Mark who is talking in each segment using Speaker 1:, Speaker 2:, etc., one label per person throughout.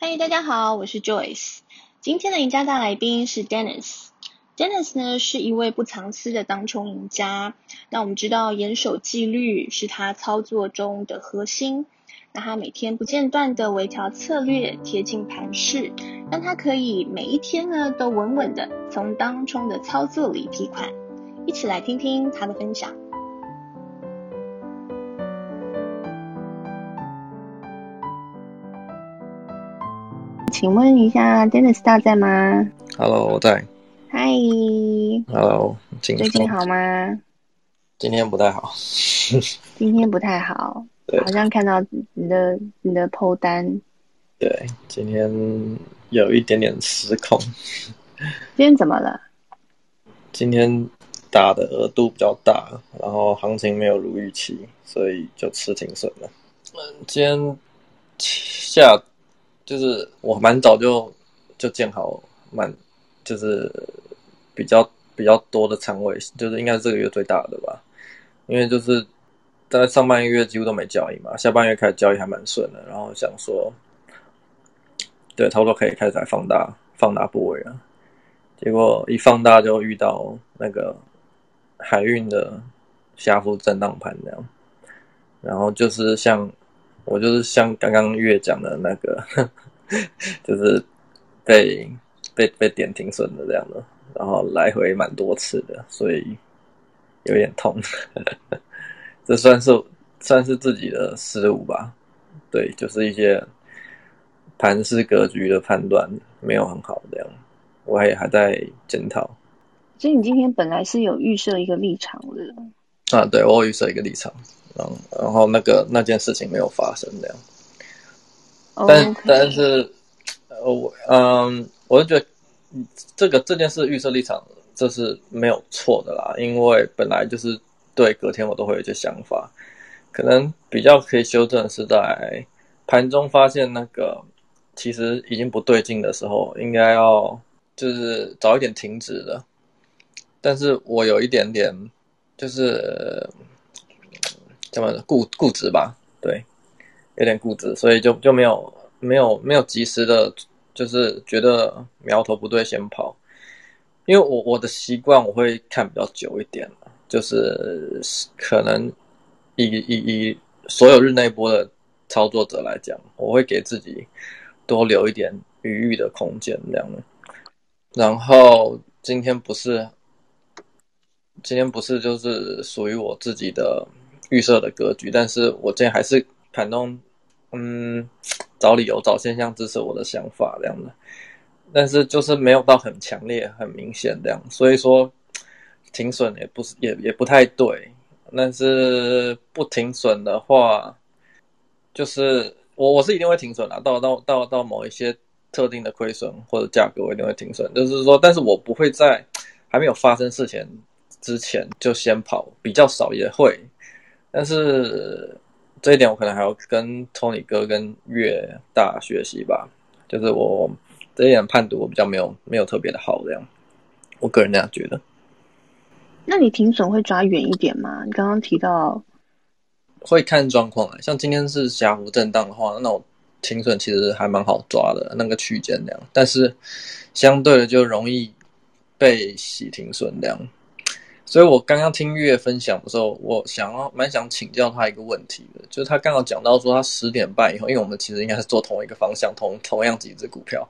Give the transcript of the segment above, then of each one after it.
Speaker 1: 嗨，大家好，我是 Joyce。今天的赢家大来宾是 Dennis。Dennis 呢是一位不藏私的当冲赢家。那我们知道严守纪律是他操作中的核心。那他每天不间断的微调策略，贴近盘势，让他可以每一天呢都稳稳的从当冲的操作里提款。一起来听听他的分享。请问一下，Dennis 大在吗
Speaker 2: ？Hello，我在。
Speaker 1: Hi，Hello，最近好吗？
Speaker 2: 今天不太好。
Speaker 1: 今天不太好，好像看到你的你的 PO 单。
Speaker 2: 对，今天有一点点失控。
Speaker 1: 今天怎么了？
Speaker 2: 今天打的额度比较大，然后行情没有如预期，所以就吃停损了。今天下。就是我蛮早就就建好蛮就是比较比较多的仓位，就是应该是这个月最大的吧，因为就是在上半个月几乎都没交易嘛，下半月开始交易还蛮顺的，然后想说，对，差不多可以开始来放大放大部位了，结果一放大就遇到那个海运的下幅震荡盘这样，然后就是像。我就是像刚刚月讲的那个，就是被被被点停损的这样的，然后来回蛮多次的，所以有点痛。这算是算是自己的失误吧？对，就是一些盘势格局的判断没有很好，这样我也还在检讨。
Speaker 1: 所以你今天本来是有预设一个立场的
Speaker 2: 啊？对，我有预设一个立场。然后那个那件事情没有发生这样，但、oh, okay. 但是，我嗯，我就觉得这个这件事预设立场这是没有错的啦，因为本来就是对隔天我都会有一些想法，可能比较可以修正的是在盘中发现那个其实已经不对劲的时候，应该要就是早一点停止的，但是我有一点点就是。这么固固执吧，对，有点固执，所以就就没有没有没有及时的，就是觉得苗头不对先跑，因为我我的习惯我会看比较久一点，就是可能以以以所有日内波的操作者来讲，我会给自己多留一点余裕的空间这样，然后今天不是今天不是就是属于我自己的。预设的格局，但是我今天还是盘中，嗯，找理由、找现象支持我的想法这样的，但是就是没有到很强烈、很明显这样，所以说停损也不是也也不太对，但是不停损的话，就是我我是一定会停损的，到到到到某一些特定的亏损或者价格，我一定会停损，就是说，但是我不会在还没有发生事前之前就先跑，比较少也会。但是这一点我可能还要跟 Tony 哥跟月大学习吧，就是我这一点判读我比较没有没有特别的好这样，我个人这样觉得。
Speaker 1: 那你停损会抓远一点吗？你刚刚提到
Speaker 2: 会看状况啊，像今天是小幅震荡的话，那我停损其实还蛮好抓的那个区间这样，但是相对的就容易被洗停损这样。所以我刚刚听月分享的时候，我想要蛮想请教他一个问题的，就是他刚刚讲到说他十点半以后，因为我们其实应该是做同一个方向，同同样几只股票。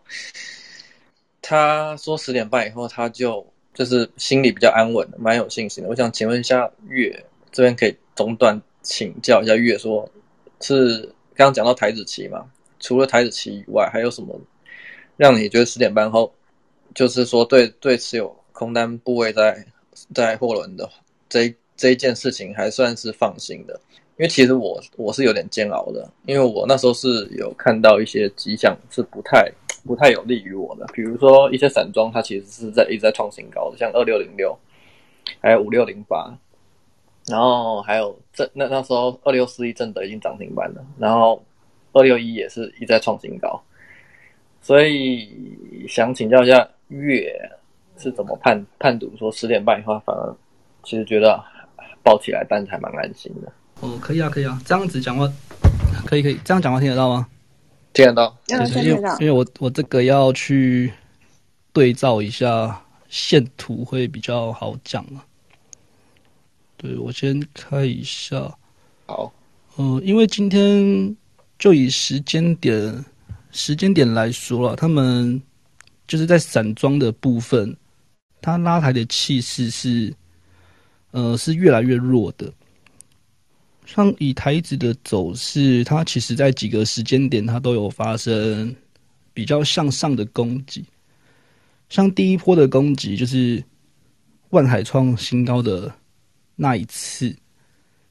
Speaker 2: 他说十点半以后他就就是心里比较安稳的，蛮有信心的。我想请问一下月这边可以中断请教一下月说，说是刚刚讲到台指期嘛？除了台指期以外，还有什么让你觉得十点半后就是说对对持有空单部位在？在货轮的这这一件事情还算是放心的，因为其实我我是有点煎熬的，因为我那时候是有看到一些迹象是不太不太有利于我的，比如说一些散装它其实是在一直在创新高的，像二六零六，还有五六零八，然后还有这那那时候二六四一正德已经涨停板了，然后二六一也是一直在创新高，所以想请教一下月。是怎么判判读说十点半以后反而其实觉得抱起来，但是还蛮安心的。
Speaker 3: 哦，可以啊，可以啊，这样子讲话可以可以，这样讲话听得到吗？
Speaker 2: 听得到，
Speaker 1: 听得到。
Speaker 3: 因为我我这个要去对照一下线图会比较好讲啊。对，我先开一下。
Speaker 2: 好，
Speaker 3: 嗯、呃，因为今天就以时间点时间点来说了，他们就是在散装的部分，它拉抬的气势是，呃，是越来越弱的。像以台指的走势，它其实在几个时间点，它都有发生比较向上的攻击。像第一波的攻击，就是万海创新高的那一次，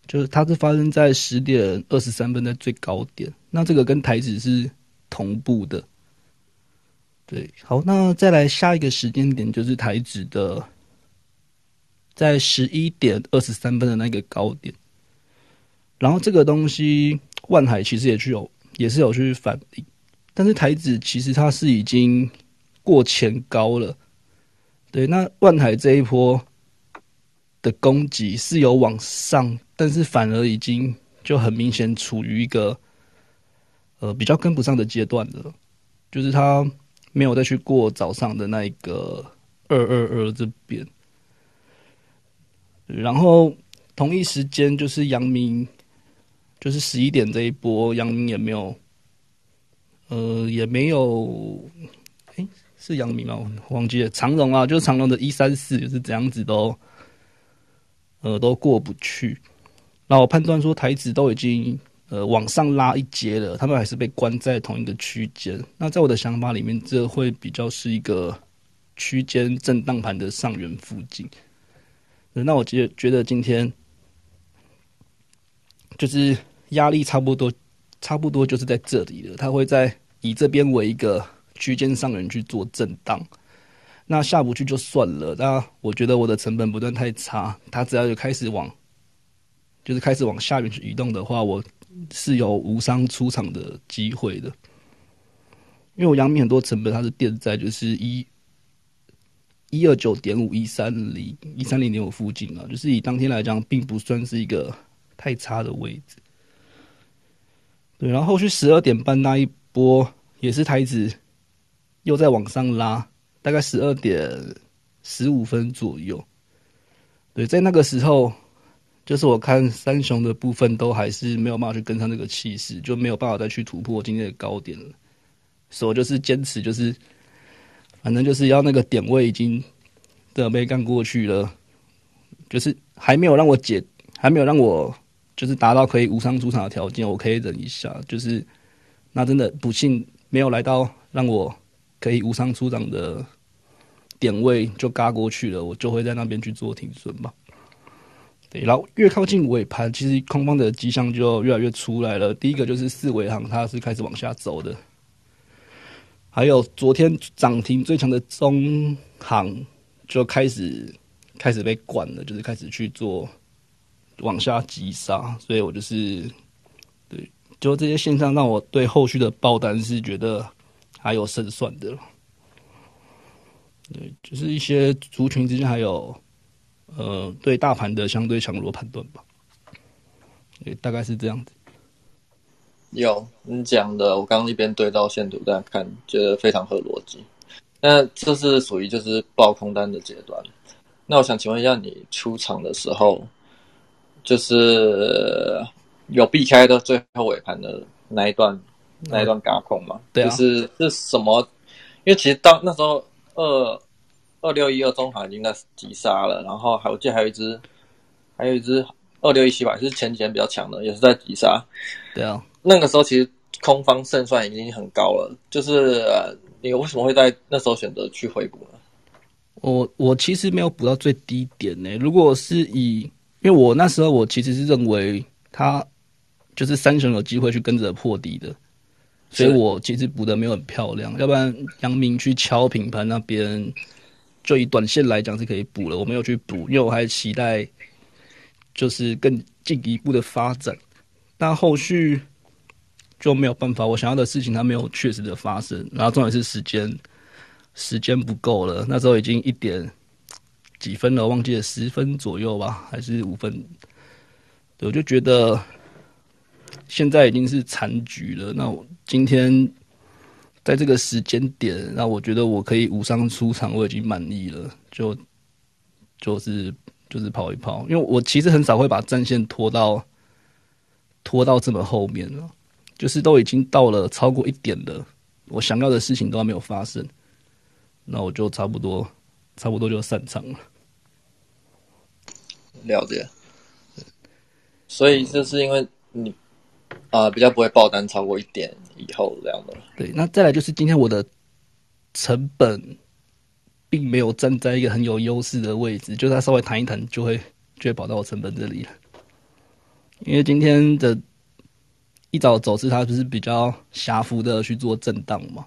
Speaker 3: 就是它是发生在十点二十三分的最高点。那这个跟台指是同步的。对，好，那再来下一个时间点，就是台指的在十一点二十三分的那个高点。然后这个东西，万海其实也去有，也是有去反应，但是台指其实它是已经过前高了，对，那万海这一波的攻击是有往上，但是反而已经就很明显处于一个呃比较跟不上的阶段了，就是它没有再去过早上的那一个二二二这边，然后同一时间就是阳明。就是十一点这一波，阳明也没有，呃，也没有，诶、欸，是阳明吗？我忘记了。长荣啊，就是长荣的一三四，就是这样子都，呃，都过不去。那我判断说，台指都已经呃往上拉一阶了，他们还是被关在同一个区间。那在我的想法里面，这会比较是一个区间震荡盘的上缘附近。那我觉觉得今天。就是压力差不多，差不多就是在这里了。它会在以这边为一个区间上缘去做震荡，那下不去就算了。那我觉得我的成本不断太差，它只要有开始往，就是开始往下面去移动的话，我是有无伤出场的机会的。因为我阳明很多成本它是垫在就是一一二九点五一三零一三零点五附近啊，就是以当天来讲，并不算是一个。太差的位置，对，然后后续十二点半那一波也是台指又在往上拉，大概十二点十五分左右，对，在那个时候，就是我看三雄的部分都还是没有办法去跟上这个气势，就没有办法再去突破今天的高点了，所以我就是坚持，就是反正就是要那个点位已经的被干过去了，就是还没有让我解，还没有让我。就是达到可以无伤出场的条件，我可以忍一下。就是那真的不幸没有来到让我可以无伤出场的点位，就嘎过去了，我就会在那边去做停损吧。对，然后越靠近尾盘，其实空方的迹象就越来越出来了。第一个就是四维行，它是开始往下走的，还有昨天涨停最强的中行就开始开始被灌了，就是开始去做。往下急杀，所以我就是对，就这些现象让我对后续的爆单是觉得还有胜算的。对，就是一些族群之间还有呃对大盘的相对强弱判断吧。对，大概是这样子。
Speaker 2: 有你讲的，我刚刚一边对照线图在看，觉得非常合逻辑。那这是属于就是爆空单的阶段。那我想请问一下，你出场的时候？就是有避开的最后尾盘的那一段，那一段嘎空嘛？
Speaker 3: 对啊。
Speaker 2: 就是是什么？因为其实当那时候二二六一二中航已经在急杀了，然后还我记得还有一只，还有一只二六一七吧，是前几天比较强的，也是在急杀。
Speaker 3: 对啊。
Speaker 2: 那个时候其实空方胜算已经很高了，就是你为什么会在那时候选择去回补呢？
Speaker 3: 我我其实没有补到最低点呢、欸。如果是以因为我那时候我其实是认为他就是三雄有机会去跟着破底的，所以我其实补的没有很漂亮。要不然杨明去敲品牌那边，就以短线来讲是可以补了。我没有去补，因为我还期待就是更进一步的发展，但后续就没有办法。我想要的事情它没有确实的发生，然后重点是时间时间不够了。那时候已经一点。几分了？忘记了十分左右吧，还是五分？我就觉得现在已经是残局了。那我今天在这个时间点，那我觉得我可以无伤出场，我已经满意了。就就是就是跑一跑，因为我其实很少会把战线拖到拖到这么后面了，就是都已经到了超过一点了，我想要的事情都还没有发生，那我就差不多差不多就散场了。
Speaker 2: 了解。所以就是因为你啊、比较不会爆单超过一点以后这样的。
Speaker 3: 对，那再来就是今天我的成本并没有站在一个很有优势的位置，就是它稍微弹一弹就会就会跑到我成本这里了。因为今天的一早走势它就是比较狭幅的去做震荡嘛，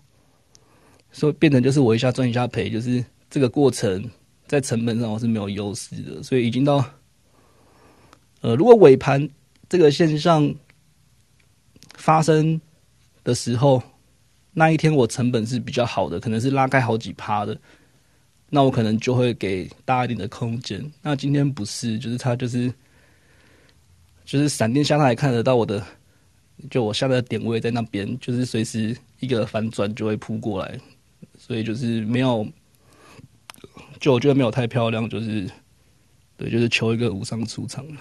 Speaker 3: 所以变成就是我一下赚一下赔，就是这个过程在成本上我是没有优势的，所以已经到。呃，如果尾盘这个现象发生的时候，那一天我成本是比较好的，可能是拉开好几趴的，那我可能就会给大一点的空间。那今天不是，就是它就是就是闪电下来看得到我的，就我下的点位在那边，就是随时一个反转就会扑过来，所以就是没有，就我觉得没有太漂亮，就是对，就是求一个无伤出场了。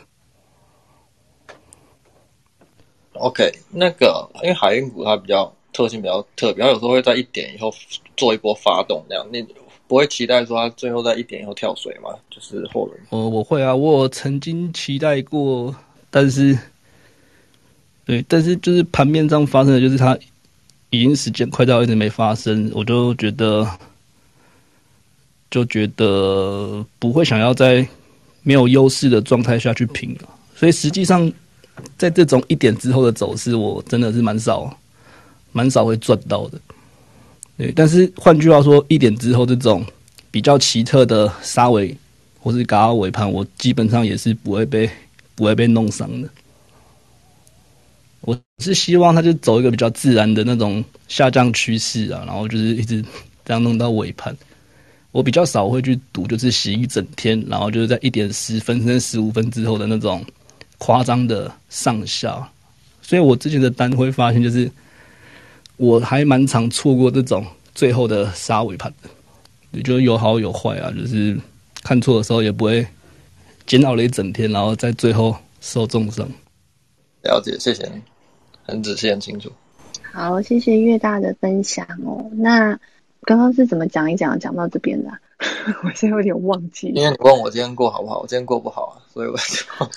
Speaker 2: OK，那个因为海运股它比较特性比较特别，它有时候会在一点以后做一波发动，那样你不会期待说它最后在一点以后跳水吗？就是后轮。
Speaker 3: 哦，我会啊，我曾经期待过，但是，对，但是就是盘面上发生的就是它已经时间快到一直没发生，我就觉得就觉得不会想要在没有优势的状态下去拼了，所以实际上。在这种一点之后的走势，我真的是蛮少，蛮少会赚到的。对，但是换句话说，一点之后这种比较奇特的杀尾或是嘎尾盘，我基本上也是不会被不会被弄伤的。我是希望它就走一个比较自然的那种下降趋势啊，然后就是一直这样弄到尾盘。我比较少会去赌，就是洗一整天，然后就是在一点十分甚至十五分之后的那种。夸张的上下，所以我之前的单会发现，就是我还蛮常错过这种最后的杀尾盘的，也就是有好有坏啊，就是看错的时候也不会煎熬了一整天，然后在最后受重伤。
Speaker 2: 了解，谢谢你，很仔细很清楚。
Speaker 1: 好，谢谢越大的分享哦。那刚刚是怎么讲一讲讲到这边的啊？我现在有点忘记。
Speaker 2: 因为你问我今天过好不好，我今天过不好啊，所以我就。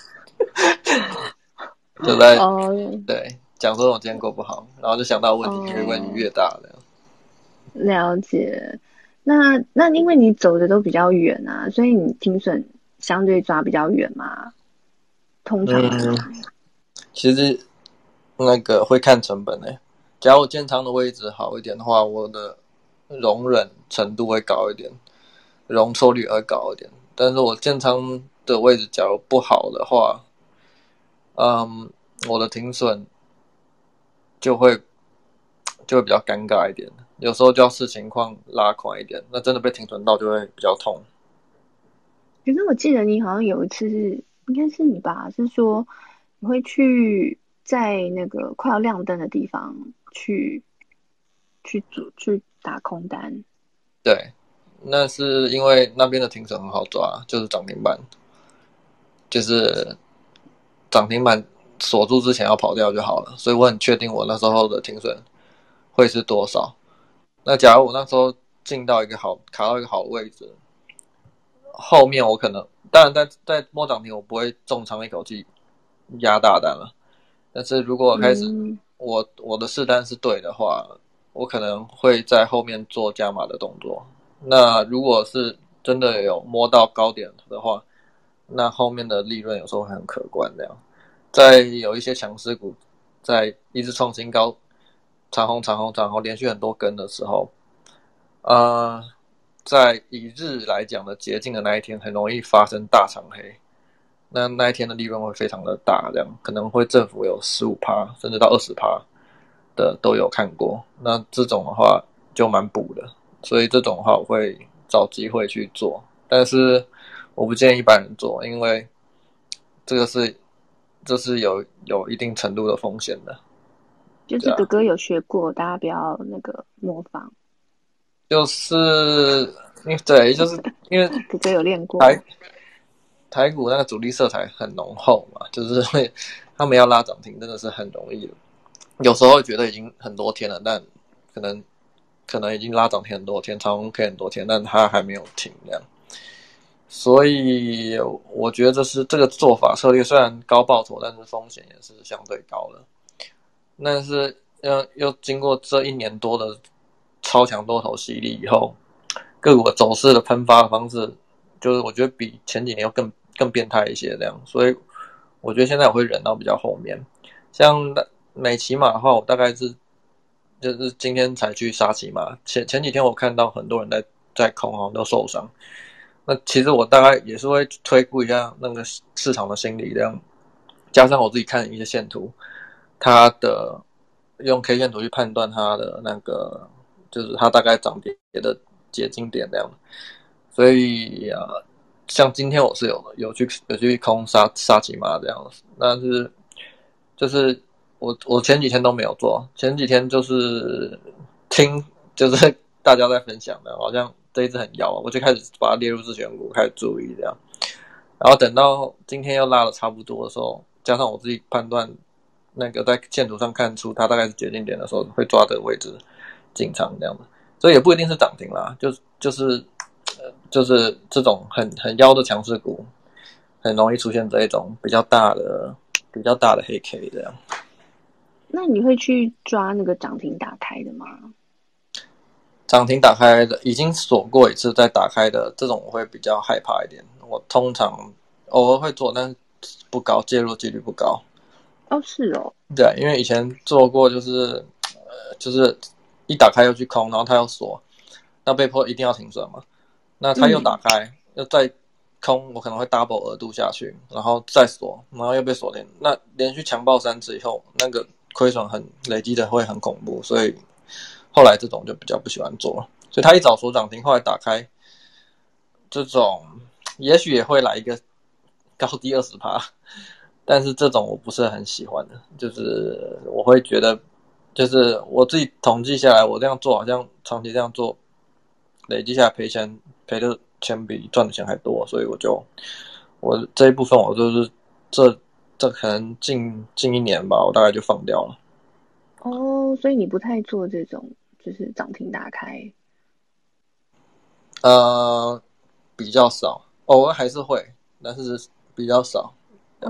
Speaker 2: 就在、oh, okay. 对讲说我今天过不好，然后就想到问题越问越大了。
Speaker 1: Oh, 了解，那那因为你走的都比较远啊，所以你停损相对抓比较远嘛。通常、嗯，
Speaker 2: 其实那个会看成本诶。假如我建仓的位置好一点的话，我的容忍程度会高一点，容错率会高一点。但是我建仓的位置假如不好的话，嗯，um, 我的停损就会就会比较尴尬一点，有时候就要视情况拉宽一点，那真的被停损到就会比较痛。
Speaker 1: 可是我记得你好像有一次是，应该是你吧，是说你会去在那个快要亮灯的地方去去做去打空单。
Speaker 2: 对，那是因为那边的停损很好抓，就是涨停板，就是。涨停板锁住之前要跑掉就好了，所以我很确定我那时候的停损会是多少。那假如我那时候进到一个好卡到一个好的位置，后面我可能当然在在摸涨停，我不会重仓一口气压大单了。但是如果开始我我的试单是对的话，我可能会在后面做加码的动作。那如果是真的有摸到高点的话，那后面的利润有时候很可观，这样，在有一些强势股在一直创新高，长红长红长红连续很多根的时候，呃，在以日来讲的捷径的那一天，很容易发生大长黑，那那一天的利润会非常的大，这样可能会政府有十五趴甚至到二十趴的都有看过，那这种的话就蛮补的，所以这种的话我会找机会去做，但是。我不建议一般人做，因为这个是这是有有一定程度的风险的。
Speaker 1: 就是哥哥有学过，啊、大家不要那个模仿。
Speaker 2: 就是，对，就是 因为
Speaker 1: 哥哥有练过。
Speaker 2: 台台股那个主力色彩很浓厚嘛，就是会他们要拉涨停，真的是很容易的。有时候觉得已经很多天了，但可能可能已经拉涨停很多天，长红 K 很多天，但它还没有停这样。所以我觉得这是这个做法策略虽然高报酬，但是风险也是相对高的。但是要又经过这一年多的超强多头洗礼以后，个股走势的喷发的方式，就是我觉得比前几年要更更变态一些这样。所以我觉得现在我会忍到比较后面。像美骑马的话，我大概是就是今天才去杀期嘛。前前几天我看到很多人在在空，好像都受伤。那其实我大概也是会推估一下那个市场的心理这样，加上我自己看一些线图。它的用 K 线图去判断它的那个，就是它大概涨跌的结晶点这样，所以啊，像今天我是有有去有去空杀杀几码这样子，但是就是我我前几天都没有做，前几天就是听就是大家在分享的，好像这一只很妖，我就开始把它列入自选股，开始注意这样，然后等到今天又拉的差不多的时候，加上我自己判断。那个在线图上看出它大概是决定点的时候，会抓的位置进场这样的，所以也不一定是涨停啦，就就是就是这种很很妖的强势股，很容易出现这一种比较大的比较大的黑 K 这样。
Speaker 1: 那你会去抓那个涨停打开的吗？
Speaker 2: 涨停打开的已经锁过一次再打开的这种我会比较害怕一点，我通常偶尔会做，但不高，介入几率不高。
Speaker 1: 哦，是哦，
Speaker 2: 对，因为以前做过，就是，呃，就是一打开又去空，然后它又锁，那被迫一定要停损嘛。那它又打开，嗯、又再空，我可能会 double 额度下去，然后再锁，然后又被锁停。那连续强暴三次以后，那个亏损很累积的会很恐怖，所以后来这种就比较不喜欢做了。所以他一早锁涨停，后来打开，这种也许也会来一个高低二十趴。但是这种我不是很喜欢的，就是我会觉得，就是我自己统计下来，我这样做好像长期这样做，累积下来赔钱赔的钱比赚的钱还多，所以我就我这一部分我就是这这可能近近一年吧，我大概就放掉了。
Speaker 1: 哦，所以你不太做这种就是涨停打开？
Speaker 2: 呃，比较少，偶尔还是会，但是比较少。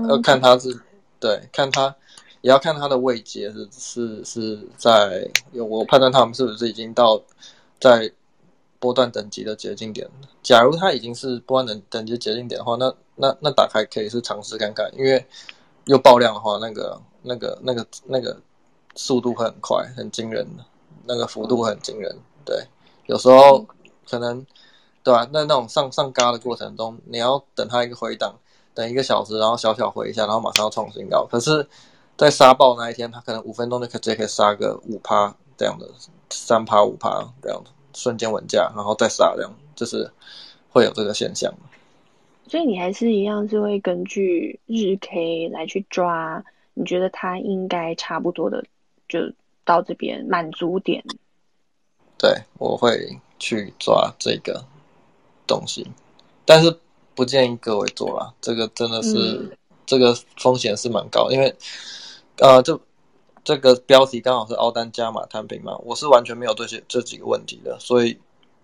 Speaker 2: 要看它是，对，看它也要看它的位阶是是是在，有我判断他们是不是已经到在波段等级的接近点。假如它已经是波段等等级接近点的话，那那那打开可以是尝试看看，因为又爆量的话，那个那个那个那个速度会很快，很惊人的，那个幅度很惊人。对，有时候可能对吧、啊？那那种上上嘎的过程中，你要等它一个回档。等一个小时，然后小小回一下，然后马上要创新高。可是，在杀爆那一天，他可能五分钟就可直接可以杀个五趴这样的，三趴五趴这样的瞬间稳价，然后再杀这样，就是会有这个现象。
Speaker 1: 所以你还是一样是会根据日 K 来去抓，你觉得它应该差不多的就到这边满足点。
Speaker 2: 对，我会去抓这个东西，但是。不建议各位做啦，这个真的是、嗯、这个风险是蛮高，因为呃，这这个标题刚好是凹单加码摊平嘛，我是完全没有这些这几个问题的，所以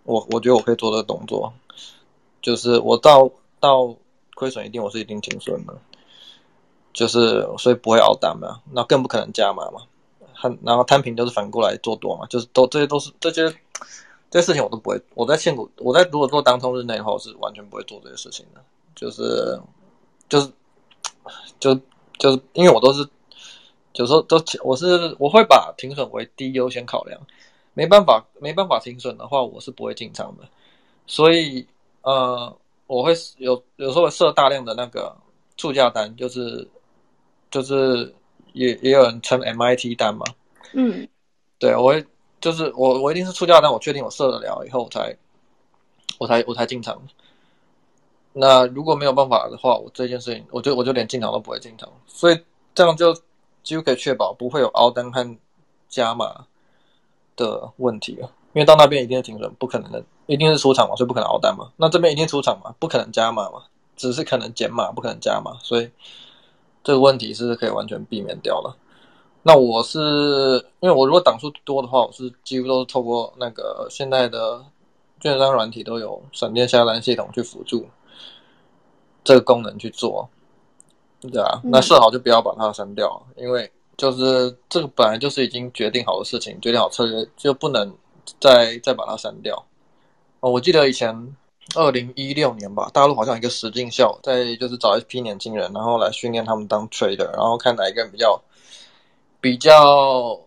Speaker 2: 我我觉得我可以做这个动作，就是我到到亏损一定我是一定停损的，就是所以不会凹单嘛，那更不可能加码嘛，然后摊平就是反过来做多嘛，就是都这些都是这些。这些事情我都不会，我在现股，我在如果做当冲日内的话，我是完全不会做这些事情的。就是，就是，就就是因为我都是，有时候都我是我会把停损为第一优先考量，没办法没办法停损的话，我是不会进场的。所以呃，我会有有时候会设大量的那个促价单，就是就是也也有人称 MIT 单嘛。嗯，对，我会。就是我，我一定是出价单，我确定我设得了以后，我才，我才，我才进场。那如果没有办法的话，我这件事情，我就我就连进场都不会进场，所以这样就几乎可以确保不会有凹单和加码的问题了。因为到那边一定是停损，不可能的，一定是出场嘛，所以不可能凹单嘛。那这边一定出场嘛，不可能加码嘛，只是可能减码，不可能加码，所以这个问题是可以完全避免掉了。那我是因为我如果档数多的话，我是几乎都是透过那个现在的券商软体都有闪电下单系统去辅助。这个功能去做，对啊，那设好就不要把它删掉，嗯，因为就是这个本来就是已经决定好的事情，决定好策略就不能再再把它删掉。哦，我记得以前二零一六年吧，大陆好像一个实境校，在就是找一批年轻人，然后来训练他们当 trader，然后看哪一个人比较比较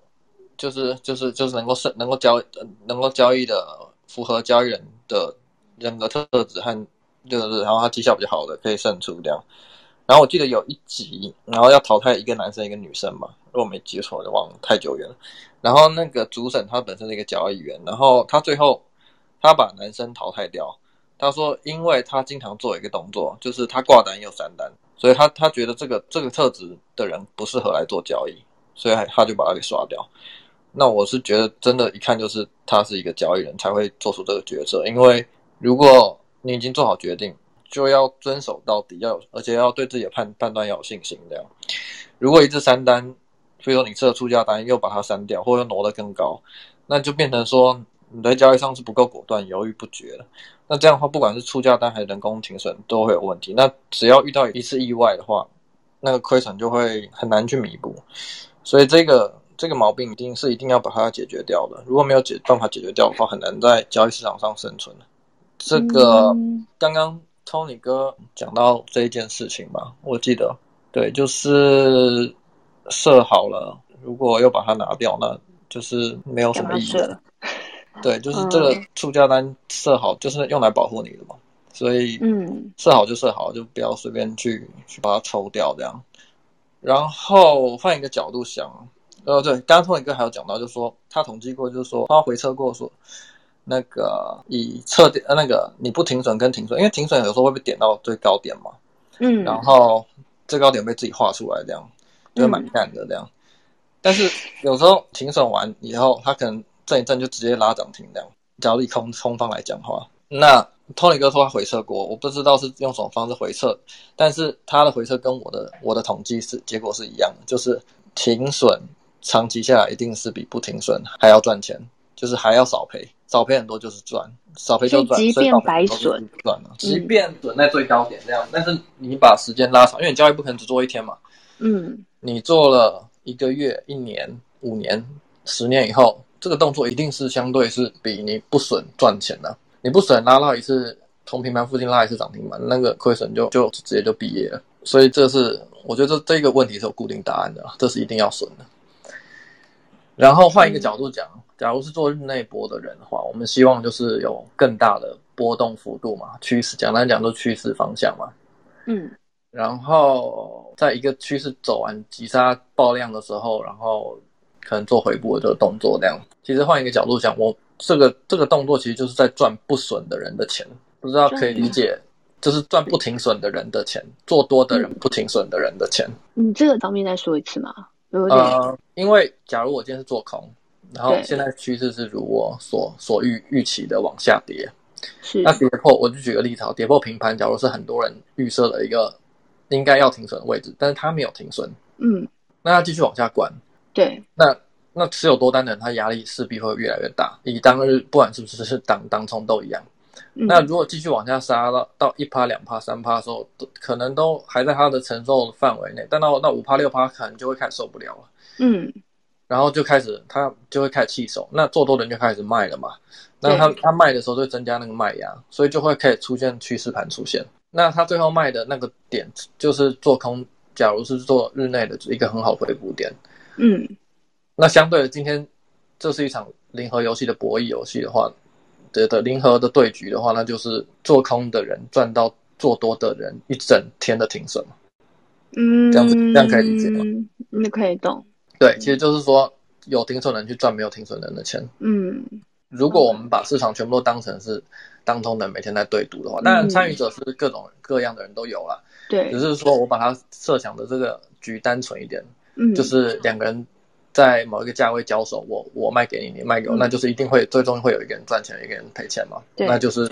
Speaker 2: 就是就是就是能够胜能够交能够交易的符合交易人的人格特质和。就是，然后他绩效比较好的可以胜出这样。然后我记得有一集，然后要淘汰一个男生一个女生嘛，如果没记错，就忘太久远了。然后那个主审他本身是一个交易员，然后他最后他把男生淘汰掉。他说，因为他经常做一个动作，就是他挂单又删单，所以他他觉得这个这个特质的人不适合来做交易，所以他就把他给刷掉。那我是觉得真的，一看就是他是一个交易人才会做出这个决策，因为如果。你已经做好决定，就要遵守到底，要有，而且要对自己的判判断要有信心。这样，如果一次删单，比如说你设出价单又把它删掉，或者挪得更高，那就变成说你在交易上是不够果断、犹豫不决的。那这样的话，不管是出价单还是人工停损，都会有问题。那只要遇到一次意外的话，那个亏损就会很难去弥补。所以这个这个毛病一定是一定要把它解决掉的。如果没有解办法解决掉的话，很难在交易市场上生存。这个刚刚 Tony 哥讲到这一件事情吧，我记得对，就是设好了，如果又把它拿掉，那就是没有什么意义了。对，就是这个出价单设好，就是用来保护你的嘛，所以嗯，设好就设好，就不要随便去去把它抽掉这样。然后换一个角度想，呃，对，刚刚 Tony 哥还有讲到，就是说他统计过，就是说他回测过说。那个以测点呃，那个你不停损跟停损，因为停损有时候会被点到最高点嘛，嗯，然后最高点被自己画出来，这样就蛮干的这样。但是有时候停损完以后，他可能震一震就直接拉涨停这样。假如以空空方来讲的话，那 Tony 哥说他回撤过，我不知道是用什么方式回撤，但是他的回撤跟我的我的统计是结果是一样的，就是停损长期下来一定是比不停损还要赚钱。就是还要少赔，少赔很多就是赚，少赔就赚，
Speaker 1: 即便白损
Speaker 2: 赚了，即便损在最高点这样，嗯，但是你把时间拉长，因为你交易不可能只做一天嘛，嗯，你做了一个月、一年、五年、十年以后，这个动作一定是相对是比你不损赚钱的。你不损拉到一次从平盘附近拉一次涨停板，那个亏损就就直接就毕业了。所以这是我觉得这这个问题是有固定答案的，这是一定要损的。然后换一个角度讲。假如是做日内波的人的话，我们希望就是有更大的波动幅度嘛，趋势简单讲，就趋势方向嘛。嗯，然后在一个趋势走完急杀爆量的时候，然后可能做回补的这个动作那样。其实换一个角度想，我这个这个动作其实就是在赚不损的人的钱，不知道可以理解，就是赚不停损的人的钱，做多的人不停损的人的钱。
Speaker 1: 嗯，这个方面再说一次嘛？
Speaker 2: 呃，因为假如我今天是做空。然后现在趋势是如我所所预预期的往下跌，是那跌破，我就举个例子，跌破平盘，假如是很多人预设了一个应该要停损的位置，但是他没有停损，嗯，那他继续往下灌，
Speaker 1: 对，
Speaker 2: 那那持有多单的人，他压力势必会越来越大，以当日不管是不是是当当冲都一样，嗯，那如果继续往下杀到到一趴两趴三趴的时候，都可能都还在他的承受范围内，但到那五趴六趴，可能就会开始受不了了，嗯。然后就开始，他就会开始弃守，那做多的人就开始卖了嘛。那他他卖的时候就增加那个卖压，所以就会开始出现趋势盘出现。那他最后卖的那个点就是做空，假如是做日内的一个很好回补点。嗯，那相对的，今天这是一场零和游戏的博弈游戏的话，的的零和的对局的话，那就是做空的人赚到做多的人一整天的停损。嗯，这样子这样可以理解吗？
Speaker 1: 你可以懂。
Speaker 2: 对，其实就是说有停损的人去赚没有停损的人的钱。嗯，如果我们把市场全部都当成是当通的每天在对赌的话，当然参与者是各种各样的人都有了。
Speaker 1: 对，
Speaker 2: 只是说我把它设想的这个局单纯一点，
Speaker 1: 嗯，
Speaker 2: 就是两个人在某一个价位交手，我我卖给你，你卖给我，那就是一定会最终会有一个人赚钱，一个人赔钱嘛。
Speaker 1: 对，
Speaker 2: 那就是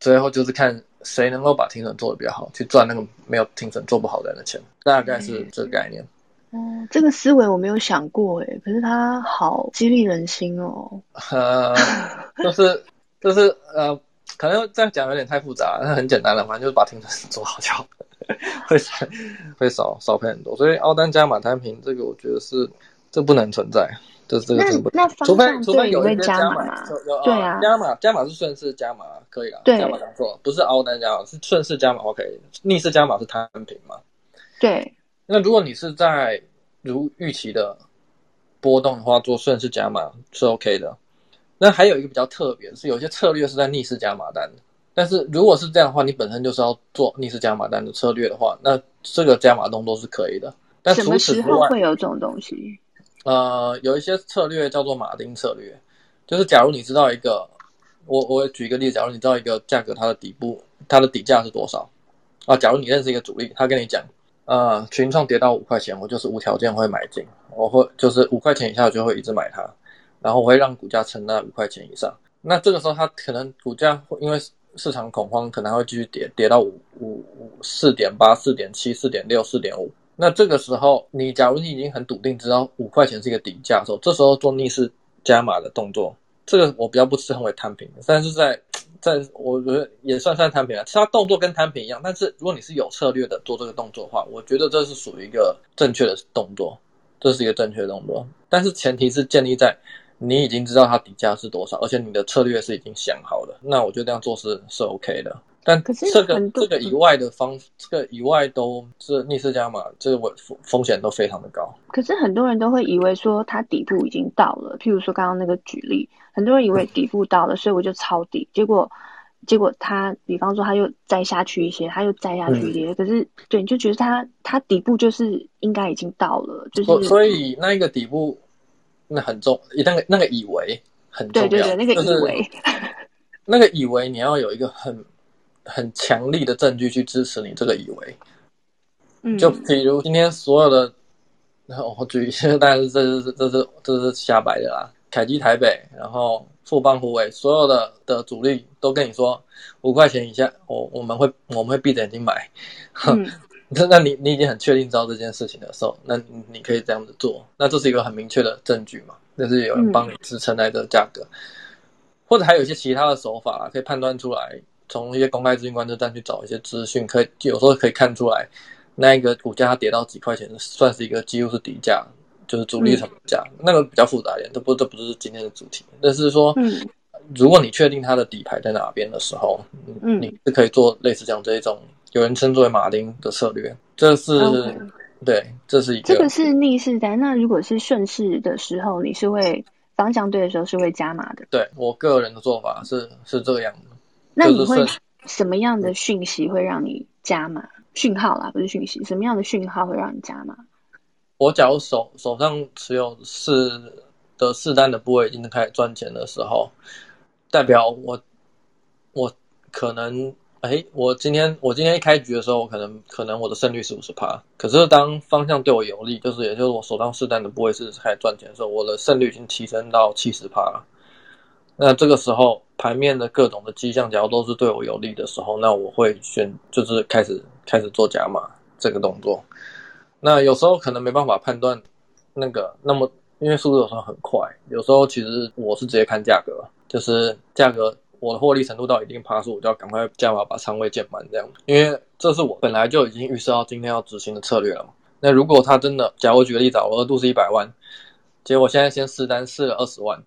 Speaker 2: 最后就是看谁能够把停损做得比较好，去赚那个没有停损做不好的人的钱，大概是这个概念。
Speaker 1: 哦，这个思维我没有想过诶，可是它好激励人心哦。
Speaker 2: 呃，就是就是呃，可能这样讲有点太复杂，那很简单了，反正就是把停损做好就好，会少会少少赔很多。所以凹单加码摊平这个，我觉得是这不能存在，这这个真不。
Speaker 1: 那
Speaker 2: 除非除非有一个
Speaker 1: 加
Speaker 2: 码，
Speaker 1: 对啊，
Speaker 2: 加码加码是顺势加码可以啊，
Speaker 1: 对，
Speaker 2: 加码讲错，不是凹单加码，是顺势加码 OK，逆势加码是摊平嘛？
Speaker 1: 对。
Speaker 2: 那如果你是在如预期的波动的话，做顺势加码是 OK 的。那还有一个比较特别，是有些策略是在逆势加码单的。但是如果是这样的话，你本身就是要做逆势加码单的策略的话，那这个加码动作是可以的。但除此之外，
Speaker 1: 什么时候会有这种东西？
Speaker 2: 呃，有一些策略叫做马丁策略，就是假如你知道一个，我我举一个例子，假如你知道一个价格，它的底部它的底价是多少啊？假如你认识一个主力，他跟你讲。呃，群创跌到五块钱，我就是无条件会买进，我会就是五块钱以下我就会一直买它，然后我会让股价撑在五块钱以上。那这个时候它可能股价会因为市场恐慌，可能还会继续跌，跌到五五五四点八、四点七、四点六、四点五。那这个时候，你假如你已经很笃定知道五块钱是一个底价的时候，这时候做逆势加码的动作，这个我比较不称为摊平，但是在。在我觉得也算算摊平了，其他动作跟摊平一样，但是如果你是有策略的做这个动作的话，我觉得这是属于一个正确的动作，这是一个正确的动作，但是前提是建立在你已经知道它底价是多少，而且你的策略是已经想好了，那我觉得这样做是是 OK 的。但这个这个以外的方，这个以外都是逆势加码，这个风风险都非常的高。
Speaker 1: 可是很多人都会以为说它底部已经到了，譬如说刚刚那个举例，很多人以为底部到了，所以我就抄底，结果结果它，比方说它又再下去一些，它又再下去一些，嗯、可是对，你就觉得它它底部就是应该已经到了，就是
Speaker 2: 所以那一个底部那很重，那个那个以为很重要，
Speaker 1: 对对对，那个以为、就是、
Speaker 2: 那个以为你要有一个很。很强力的证据去支持你这个以为，嗯，就比如今天所有的，我举一些，但是这是这是这是瞎掰的啦。凯基台北，然后富邦虎尾，所有的的主力都跟你说五块钱以下，我我们会我们会闭着眼睛买。嗯，那那你你已经很确定知道这件事情的时候，那你可以这样子做，那这是一个很明确的证据嘛？那是有人帮你支撑在这个价格，嗯，或者还有一些其他的手法啦，可以判断出来。从一些公开资讯观测站去找一些资讯，可以有时候可以看出来，那一个股价它跌到几块钱，算是一个几乎是底价，就是主力成本价，嗯，那个比较复杂一点。这不，这不是今天的主题。但是说，嗯，如果你确定它的底牌在哪边的时候，嗯，你是可以做类似这样这一种，有人称作为马丁的策略。这是，okay. 对，这是一个。这个
Speaker 1: 是逆势单。那如果是顺势的时候，你是会方向对的时候是会加码的。
Speaker 2: 对，我个人的做法是是这个样子。
Speaker 1: 那你会什么样的讯息会让你加码？讯号啦，不是讯息，什么样的讯号会让你加码？
Speaker 2: 我假如手手上持有四的四单的部位已经开始赚钱的时候，代表我我可能哎，我今天我今天一开局的时候，我可能可能我的胜率是五十趴，可是当方向对我有利，就是也就是我手上试单的部位是开始赚钱的时候，我的胜率已经提升到七十趴了。那这个时候，盘面的各种的迹象，假如都是对我有利的时候，那我会选就是开始开始做加码这个动作。那有时候可能没办法判断那个，那么因为速度有时候很快，有时候其实我是直接看价格，就是价格我的获利程度到一定趴数，我就要赶快加码把仓位建满这样，因为这是我本来就已经预设到今天要执行的策略了嘛。那如果他真的，假如我举个例子，我额度是一百万，结果现在先试单试了二十万。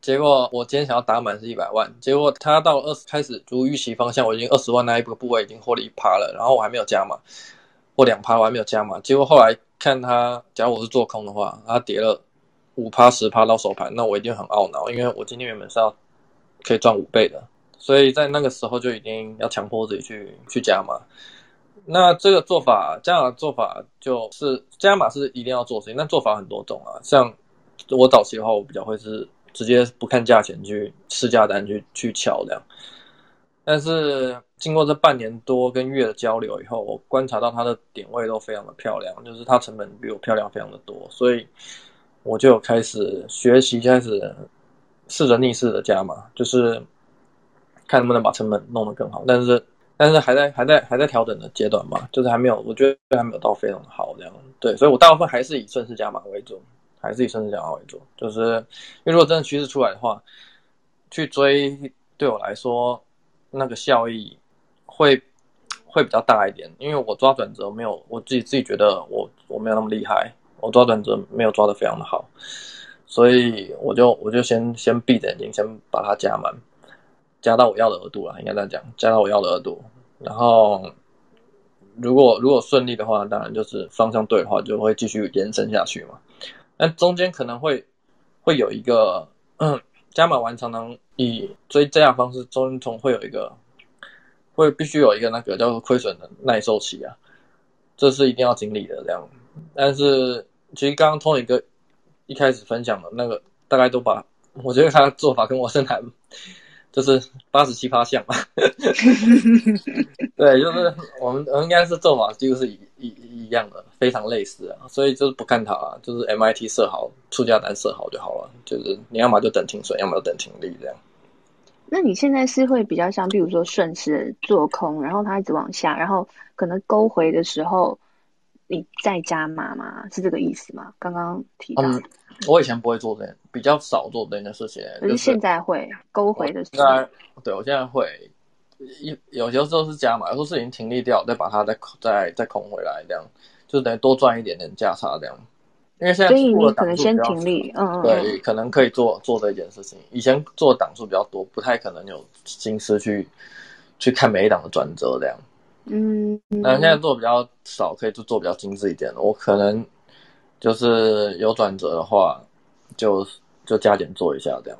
Speaker 2: 结果我今天想要打满是一百万，结果他到二十开始如预期方向，我已经二十万那一个部位已经获利一趴了，然后我还没有加码，或两趴我还没有加码，结果后来看他，假如我是做空的话，他跌了五趴十趴到收盘，那我一定很懊恼，因为我今天原本是要可以赚五倍的，所以在那个时候就已经要强迫自己去去加码。那这个做法，加码做法就是加码是一定要做事情，但做法很多种啊，像我早期的话，我比较会是。直接不看价钱去试价单去去敲这样。但是经过这半年多跟月的交流以后，我观察到它的点位都非常的漂亮，就是它成本比我漂亮非常的多，所以我就开始学习，开始试着逆势的加码，就是看能不能把成本弄得更好。但是但是还在还在还在调整的阶段嘛，就是还没有，我觉得还没有到非常好这样。对，所以我大部分还是以顺势加码为主，还是以顺势加码为主，就是因为如果真的趋势出来的话，去追对我来说。那个效益会会比较大一点，因为我抓转折没有，我自己自己觉得我我没有那么厉害，我抓转折没有抓得非常的好，所以我就我就先先闭着眼睛，先把它加满，加到我要的额度了，应该这样讲，加到我要的额度，然后如果如果顺利的话，当然就是方向对的话，就会继续延伸下去嘛，但中间可能会会有一个。嗯加满完常常以追这样方式，中总会有一个，会必须有一个那个叫做亏损的耐受期啊，这是一定要经历的这样。但是其实刚刚 Tony 哥一开始分享的那个，大概都把我觉得他的做法跟我生还就是八十七趴像嘛。对，就是我们我们应该是做法几乎是一一一样的，非常类似啊，所以就是不看他啊，就是 MIT 设好，出价单设好就好了，就是你要么就等停损，要么就等停利这样。
Speaker 1: 那你现在是会比较像，比如说顺势做空，然后它一直往下，然后可能勾回的时候，你再加码吗？是这个意思吗？刚刚提到。嗯，
Speaker 2: 我以前不会做这件，比较少做这件事情，
Speaker 1: 可是现在会勾回的时候。
Speaker 2: 现在对我现在会。一有些时候是加码，有时候是已经停利掉，再把它再再再空回来，这样就等于多赚一点点价差这样。因为现在所以
Speaker 1: 你可能先停利，嗯嗯，
Speaker 2: 对，可能可以做做这件事情。以前做档数比较多，不太可能有心思去去看每一档的转折这样。
Speaker 1: 嗯，
Speaker 2: 那现在做比较少，可以就做比较精致一点。我可能就是有转折的话，就就加点做一下这样。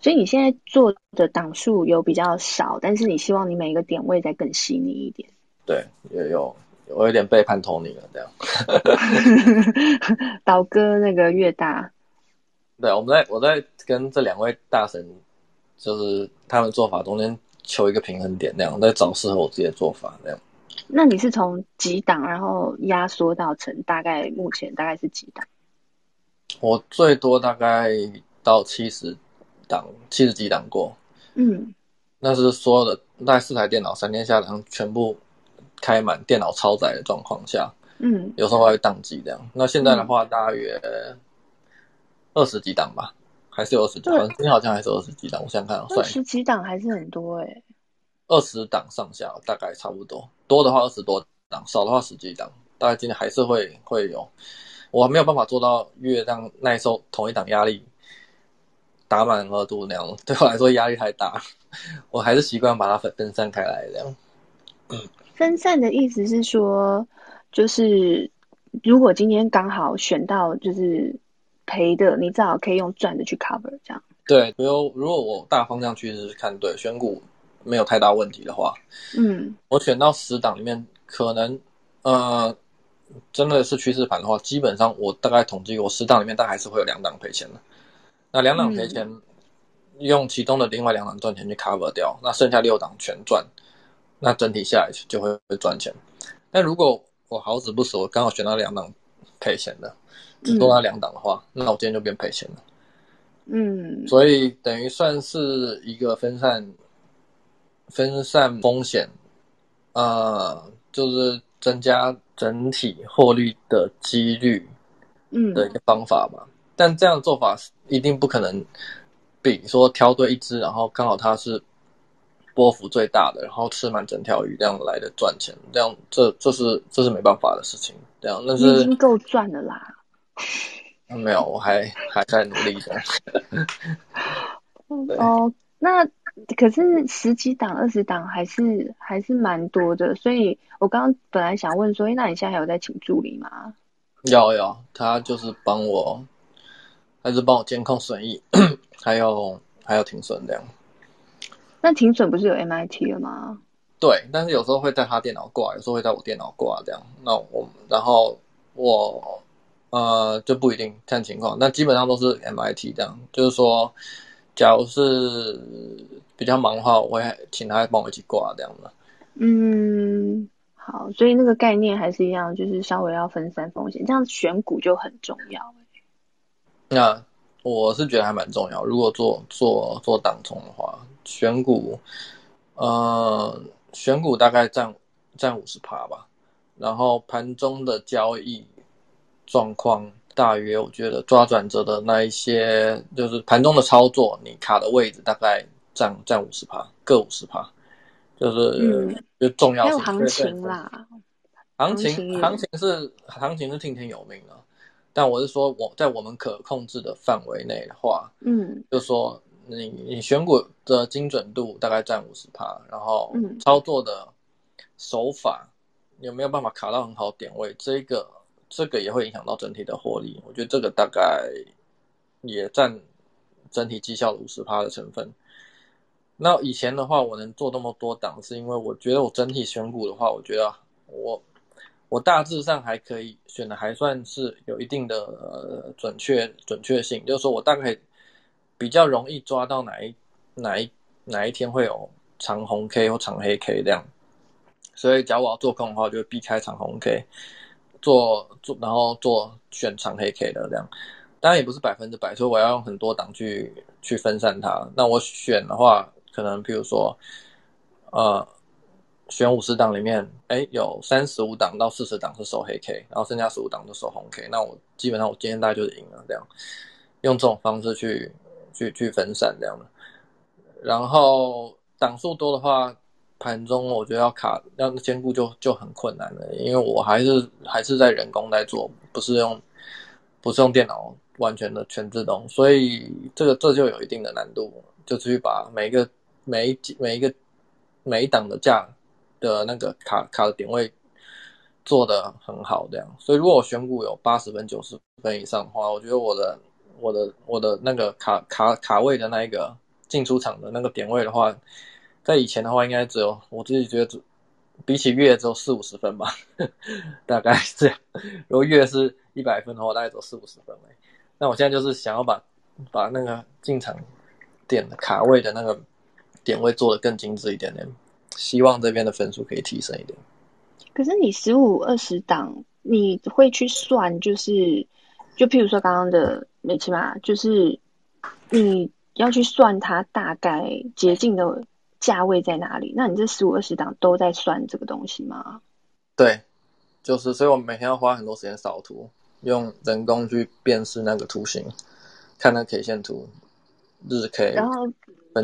Speaker 1: 所以你现在做的档数有比较少，但是你希望你每一个点位再更细腻一点。
Speaker 2: 对，也有我有点背叛 Tony 了，这样。
Speaker 1: 倒戈那个越大。
Speaker 2: 对，我们在我在跟这两位大神，就是他们做法中间求一个平衡点，那样再找适合我自己的做法，那样。
Speaker 1: 那你是从几档，然后压缩到成大概目前大概是几档？
Speaker 2: 我最多大概到七十。档七十几档过，
Speaker 1: 嗯，
Speaker 2: 那是所有的大概四台电脑三天下来全部开满，电脑超载的状况下，
Speaker 1: 嗯，
Speaker 2: 有时候还会宕机这样。那现在的话，大约二十几档吧，还是有二十几档，今天好像还是二十几档。我想想看，
Speaker 1: 二十几档还是很多哎、欸，
Speaker 2: 二十档上下大概差不多，多的话二十多档，少的话十几档，大概今天还是会会有。我没有办法做到月让耐受同一档压力。打满额度那样，对我来说压力太大，我还是习惯把它分分散开来这样。
Speaker 1: 嗯，分散的意思是说，就是如果今天刚好选到就是赔的，你正好可以用赚的去 cover 这样。
Speaker 2: 对，比如如果我大方向趋势是看对，选股没有太大问题的话，
Speaker 1: 嗯，
Speaker 2: 我选到十档里面，可能呃真的是趋势盘的话，基本上我大概统计，我十档里面大概还是会有两档赔钱的。那两档赔钱，嗯、用其中的另外两档赚钱去 cover 掉，那剩下六档全赚，那整体下来就会会赚钱。但如果我好死不死，我刚好选到两档赔钱的，只多那两档的话，嗯、那我今天就变赔钱了。
Speaker 1: 嗯，
Speaker 2: 所以等于算是一个分散分散风险，呃，就是增加整体获利的几率，嗯的一个方法嘛。嗯但这样的做法一定不可能，比说挑对一只，然后刚好它是波幅最大的，然后吃满整条鱼这样来的赚钱，这样这这是这是没办法的事情。这样，那是
Speaker 1: 已经够赚的啦。
Speaker 2: 没有，我还还在努力的。
Speaker 1: 哦，那可是十几档、二十档还是还是蛮多的，所以我刚刚本来想问说，那你现在还有在请助理吗？
Speaker 2: 有有，他就是帮我。还是帮我监控损益，还有还有停损这样。
Speaker 1: 那停损不是有 MIT 了吗？
Speaker 2: 对，但是有时候会在他电脑挂，有时候会在我电脑挂这样。那我然后我呃，就不一定看情况，但基本上都是 MIT 这样。就是说，假如是比较忙的话，我会请他帮我一起挂这样的。
Speaker 1: 嗯，好，所以那个概念还是一样，就是稍微要分散风险，这样选股就很重要。
Speaker 2: 那我是觉得还蛮重要。如果做做做当冲的话，选股，呃，选股大概占占五十趴吧。然后盘中的交易状况，大约我觉得抓转折的那一些，就是盘中的操作，你卡的位置大概占占五十趴，各五十趴。就是就重要，
Speaker 1: 还有行情啦，
Speaker 2: 行情行情是行情是听天由命的，但我是说我在我们可控制的范围内的话，
Speaker 1: 嗯，
Speaker 2: 就说你你选股的精准度大概占五十趴，然后操作的手法有没有办法卡到很好点位，这个这个也会影响到整体的获利，我觉得这个大概也占整体绩效的五十趴的成分。那以前的话，我能做那么多档，是因为我觉得我整体选股的话，我觉得我我大致上还可以选的还算是有一定的呃准确准确性，就是说我大概比较容易抓到哪一哪一哪一天会有长红 K 或长黑 K 这样。所以假如我要做空的话，就避开长红 K，做做然后做选长黑 K 的这样。当然也不是百分之百，所以我要用很多档去去分散它。那我选的话。可能比如说，呃，选五十档里面，哎，有三十五档到四十档是守黑 K，然后剩下十五档是守红 K。那我基本上我今天大概就是赢了这样，用这种方式去去去分散这样的。然后档数多的话，盘中我觉得要卡要兼顾就就很困难了，因为我还是还是在人工在做，不是用不是用电脑完全的全自动，所以这个这就有一定的难度，就去把每一个。每一每一个每一档的价的那个卡卡的点位做得很好，这样。所以如果我选股有八十分、九十分以上的话，我觉得我的我的我的那个卡卡卡位的那一个进出场的那个点位的话，在以前的话应该只有我自己觉得只比起月只有四五十分吧，大概是这样。如果月是一百分的话，大概只有四五十分。那我现在就是想要把把那个进场点卡位的那个。点位做得更精致一点点，希望这边的分数可以提升一点。
Speaker 1: 可是你十五二十档，你会去算，就是就譬如说刚刚的美琪玛，就是你要去算它大概接近的价位在哪里？那你这十五二十档都在算这个东西吗？
Speaker 2: 对，就是，所以我每天要花很多时间扫图，用人工去辨识那个图形，看那 K 线图、日 K，
Speaker 1: 然后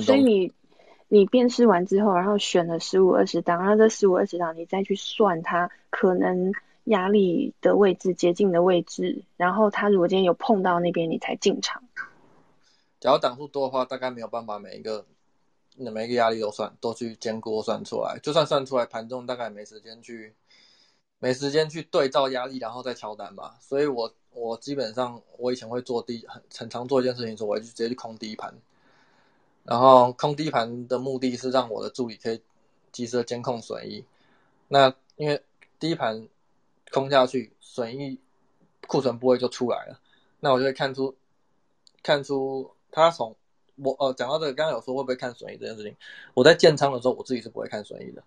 Speaker 1: 所以你。你辨识完之后，然后选了十五二十档，然后这十五二十档你再去算它可能压力的位置、接近的位置，然后它如果今天有碰到那边，你才进场。
Speaker 2: 假如档数多的话，大概没有办法每一个每一个压力都算，都去兼顾算出来。就算算出来，盘中大概没时间去没时间去对照压力，然后再敲单吧。所以我我基本上我以前会做第很很常做一件事情，说我就直接去空第一盘。然后空低盘的目的是让我的助理可以及时的监控损益。那因为第一盘空下去，损益库存部位就出来了。那我就会看出看出他从我呃讲到这个，刚刚有说会不会看损益这件事情。我在建仓的时候，我自己是不会看损益的，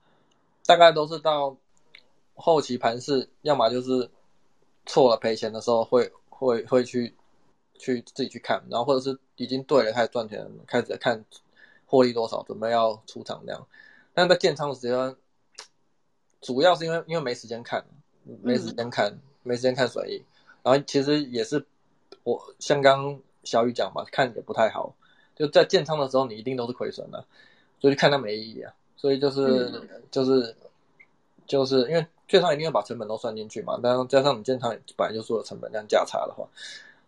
Speaker 2: 大概都是到后期盘势，要么就是错了赔钱的时候会会会去。去自己去看，然后或者是已经对了，开始赚钱，开始看获利多少，准备要出场这样。但在建仓的时间，主要是因为因为没时间看，没时间看，嗯、没时间看损益。然后其实也是我像刚小雨讲嘛，看也不太好。就在建仓的时候，你一定都是亏损的，所以看它没意义啊。所以就是、嗯、就是就是因为券商一定要把成本都算进去嘛，但加上你建仓本来就说的成本这样价差的话。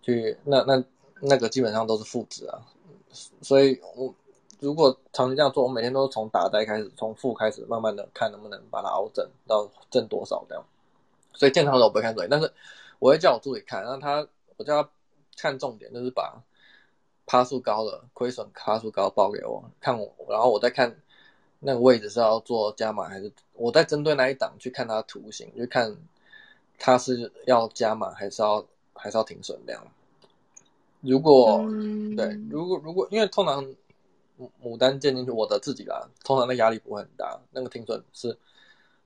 Speaker 2: 去那那那个基本上都是负值啊，所以我如果长期这样做，我每天都是从打呆开始，从负开始，慢慢的看能不能把它熬整到挣多少这样。所以建仓的时候我不会看这里，但是我会叫我助理看，让他我叫他看重点，就是把趴数高了亏损趴数高报给我看我，然后我再看那个位置是要做加码还是我再针对那一档去看它图形，就看它是要加码还是要。还是要停损这样。如果、
Speaker 1: 嗯、
Speaker 2: 对，如果如果因为通常牡丹建进去，我的自己啦，通常的压力不会很大，那个停损是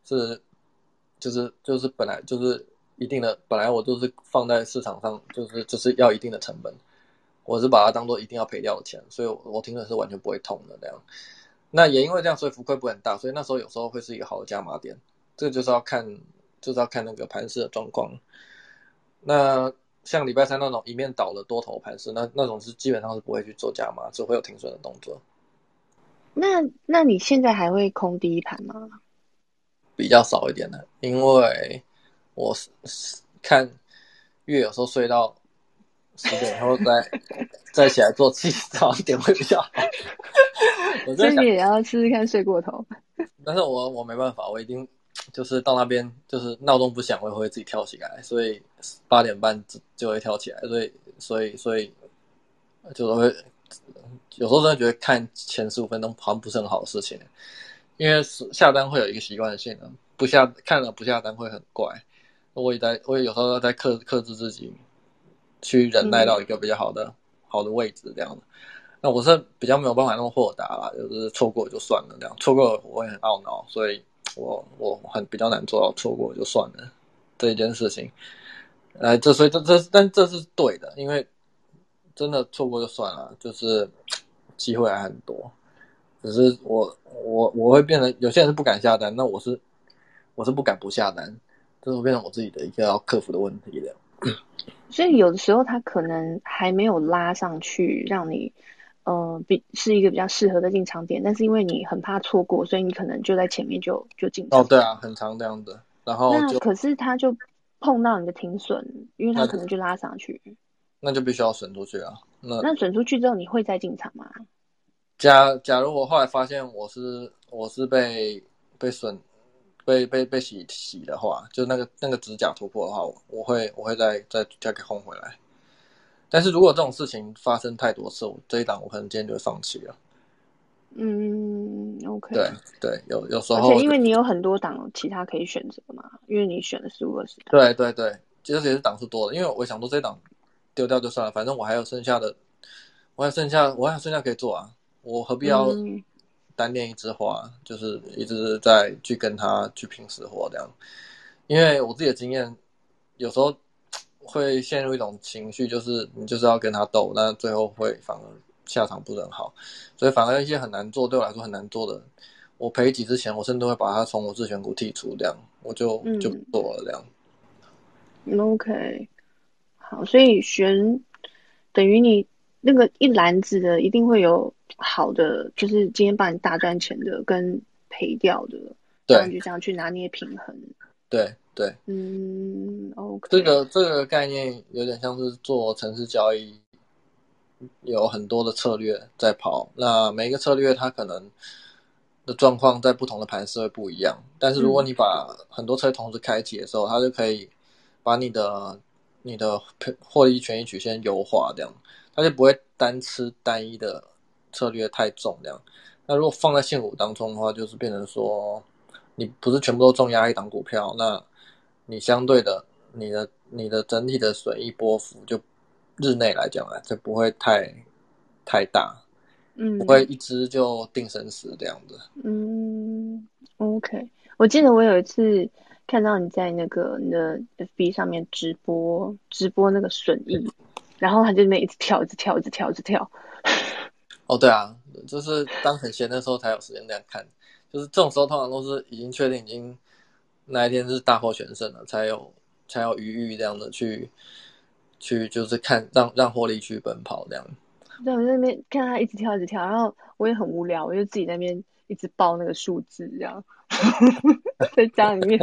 Speaker 2: 是就是就是本来就是一定的，本来我就是放在市场上，就是就是要一定的成本，我是把它当做一定要赔掉的钱，所以我我停损是完全不会痛的这样。那也因为这样，所以浮亏不会很大，所以那时候有时候会是一个好的加码点。这个就是要看就是要看那个盘势的状况。那像礼拜三那种一面倒的多头盘势，那那种是基本上是不会去做加码，只会有停损的动作。
Speaker 1: 那那你现在还会空第一盘吗？
Speaker 2: 比较少一点的，因为我是看月有时候睡到十点以后再再起来做自己早一点会比较好。
Speaker 1: 我所以你也要试试看睡过头。
Speaker 2: 但是我我没办法，我一定。就是到那边，就是闹钟不响，我也会自己跳起来，所以八点半就就会跳起来，所以所以所以就是会有时候真的觉得看前十五分钟好像不是很好的事情，因为下单会有一个习惯性的，不下看了不下单会很怪。我也在，我也有时候在克克制自己，去忍耐到一个比较好的、嗯、好的位置这样的。那我是比较没有办法那么豁达啦，就是错过就算了这样，错过我也很懊恼，所以。我我很比较难做到错过就算了这一件事情，呃，这所以这这但这是对的，因为真的错过就算了，就是 机会还很多，只是我我我会变得有些人是不敢下单，那我是我是不敢不下单，这是变成我自己的一个要克服的问题了。
Speaker 1: 所以有的时候他可能还没有拉上去，让你。嗯，比是一个比较适合的进场点，但是因为你很怕错过，所以你可能就在前面就就进场。
Speaker 2: 哦，对啊，很长这样的。然后
Speaker 1: 那可是他就碰到你的停损，因为他可能就拉上去。
Speaker 2: 那就必须要损出去啊。那
Speaker 1: 那损出去之后，你会再进场吗？
Speaker 2: 假假如我后来发现我是我是被被损被被被洗洗的话，就那个那个指甲突破的话，我会我会再再再给轰回来。但是如果这种事情发生太多次，我这一档我可能今天就会放弃了。
Speaker 1: 嗯，OK。
Speaker 2: 对对，有有时候，
Speaker 1: 而且因为你有很多档其他可以选择嘛，因为你选了十五二十档。
Speaker 2: 对对对，其实也是档数多的，因为我想说这一档丢掉就算了，反正我还有剩下的，我还有剩下，我还有剩下可以做啊，我何必要单练一枝花，嗯、就是一直在去跟他去拼死活这样？因为我自己的经验，有时候。会陷入一种情绪，就是你就是要跟他斗，那最后会反而下场不是很好，所以反而一些很难做，对我来说很难做的，我赔几次钱，我甚至会把它从我自选股剔除，这样我就就不做了，这样。
Speaker 1: 嗯，OK，好，所以选等于你那个一篮子的一定会有好的，就是今天帮你大赚钱的跟赔掉的，对，就这样去拿捏平衡，
Speaker 2: 对。对，
Speaker 1: 嗯，OK，
Speaker 2: 这个这个概念有点像是做城市交易，有很多的策略在跑。那每一个策略它可能的状况在不同的盘势会不一样。但是如果你把很多车同时开启的时候，嗯、它就可以把你的你的获利权益曲线优化，这样它就不会单吃单一的策略太重。这样，那如果放在现股当中的话，就是变成说你不是全部都重压一档股票，那你相对的，你的你的整体的损益波幅就日内来讲啊，就不会太太大，嗯，不会一只就定生死这样子。
Speaker 1: 嗯，OK，我记得我有一次看到你在那个你的 FB 上面直播直播那个损益，然后他就那一直跳，一直跳，一直跳，一直跳。
Speaker 2: 哦，对啊，就是当很闲的时候才有时间这样看，就是这种时候通常都是已经确定已经。那一天是大获全胜了，才有才有余裕这样的去去就是看让让获利去奔跑这样。
Speaker 1: 对，我在那边看他一直跳一直跳，然后我也很无聊，我就自己在那边一直报那个数字这样，在家里面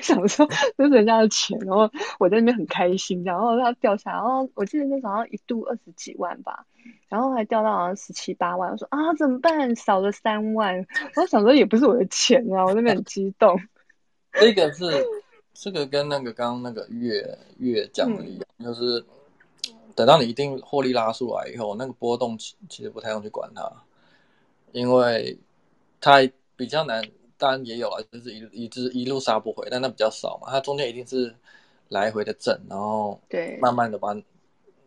Speaker 1: 想说这是人家的钱，然后我在那边很开心，然后他掉下来，然后我记得那时候好像一度二十几万吧，然后还掉到好像十七八万，我说啊怎么办？少了三万，我想说也不是我的钱啊，我那边很激动。
Speaker 2: 这个是这个跟那个刚刚那个月月讲的一样，嗯、就是等到你一定获利拉出来以后，那个波动其其实不太用去管它，因为它比较难。当然也有啊，就是一一直一路杀不回，但那比较少嘛。它中间一定是来回的震，然后
Speaker 1: 对，
Speaker 2: 慢慢的把，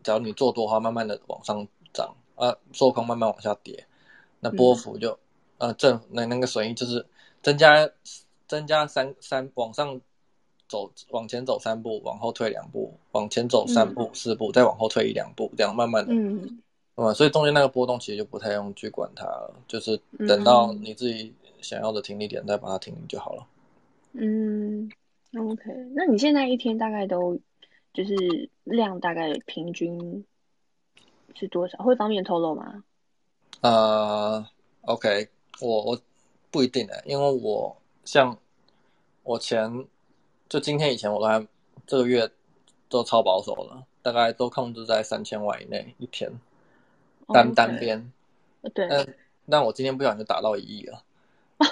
Speaker 2: 只要你做多的话，慢慢的往上涨，啊，做空慢慢往下跌，那波幅就，嗯、呃，正那那个损益就是增加增加三三往上走，往前走三步，往后退两步，往前走三步、嗯、四步，再往后退一两步，这样慢慢的，嗯，嗯，所以中间那个波动其实就不太用去管它了，就是等到你自己想要的停利点再把它停就好了。
Speaker 1: 嗯，OK，那你现在一天大概都就是量大概平均是多少？会方便透露吗？
Speaker 2: 呃，OK，我我不一定的，因为我像我前就今天以前我都还这个月都超保守了，大概都控制在三千万以内一天单、单边。
Speaker 1: 对，
Speaker 2: 但但我今天不小心就打到一亿了。
Speaker 1: 啊，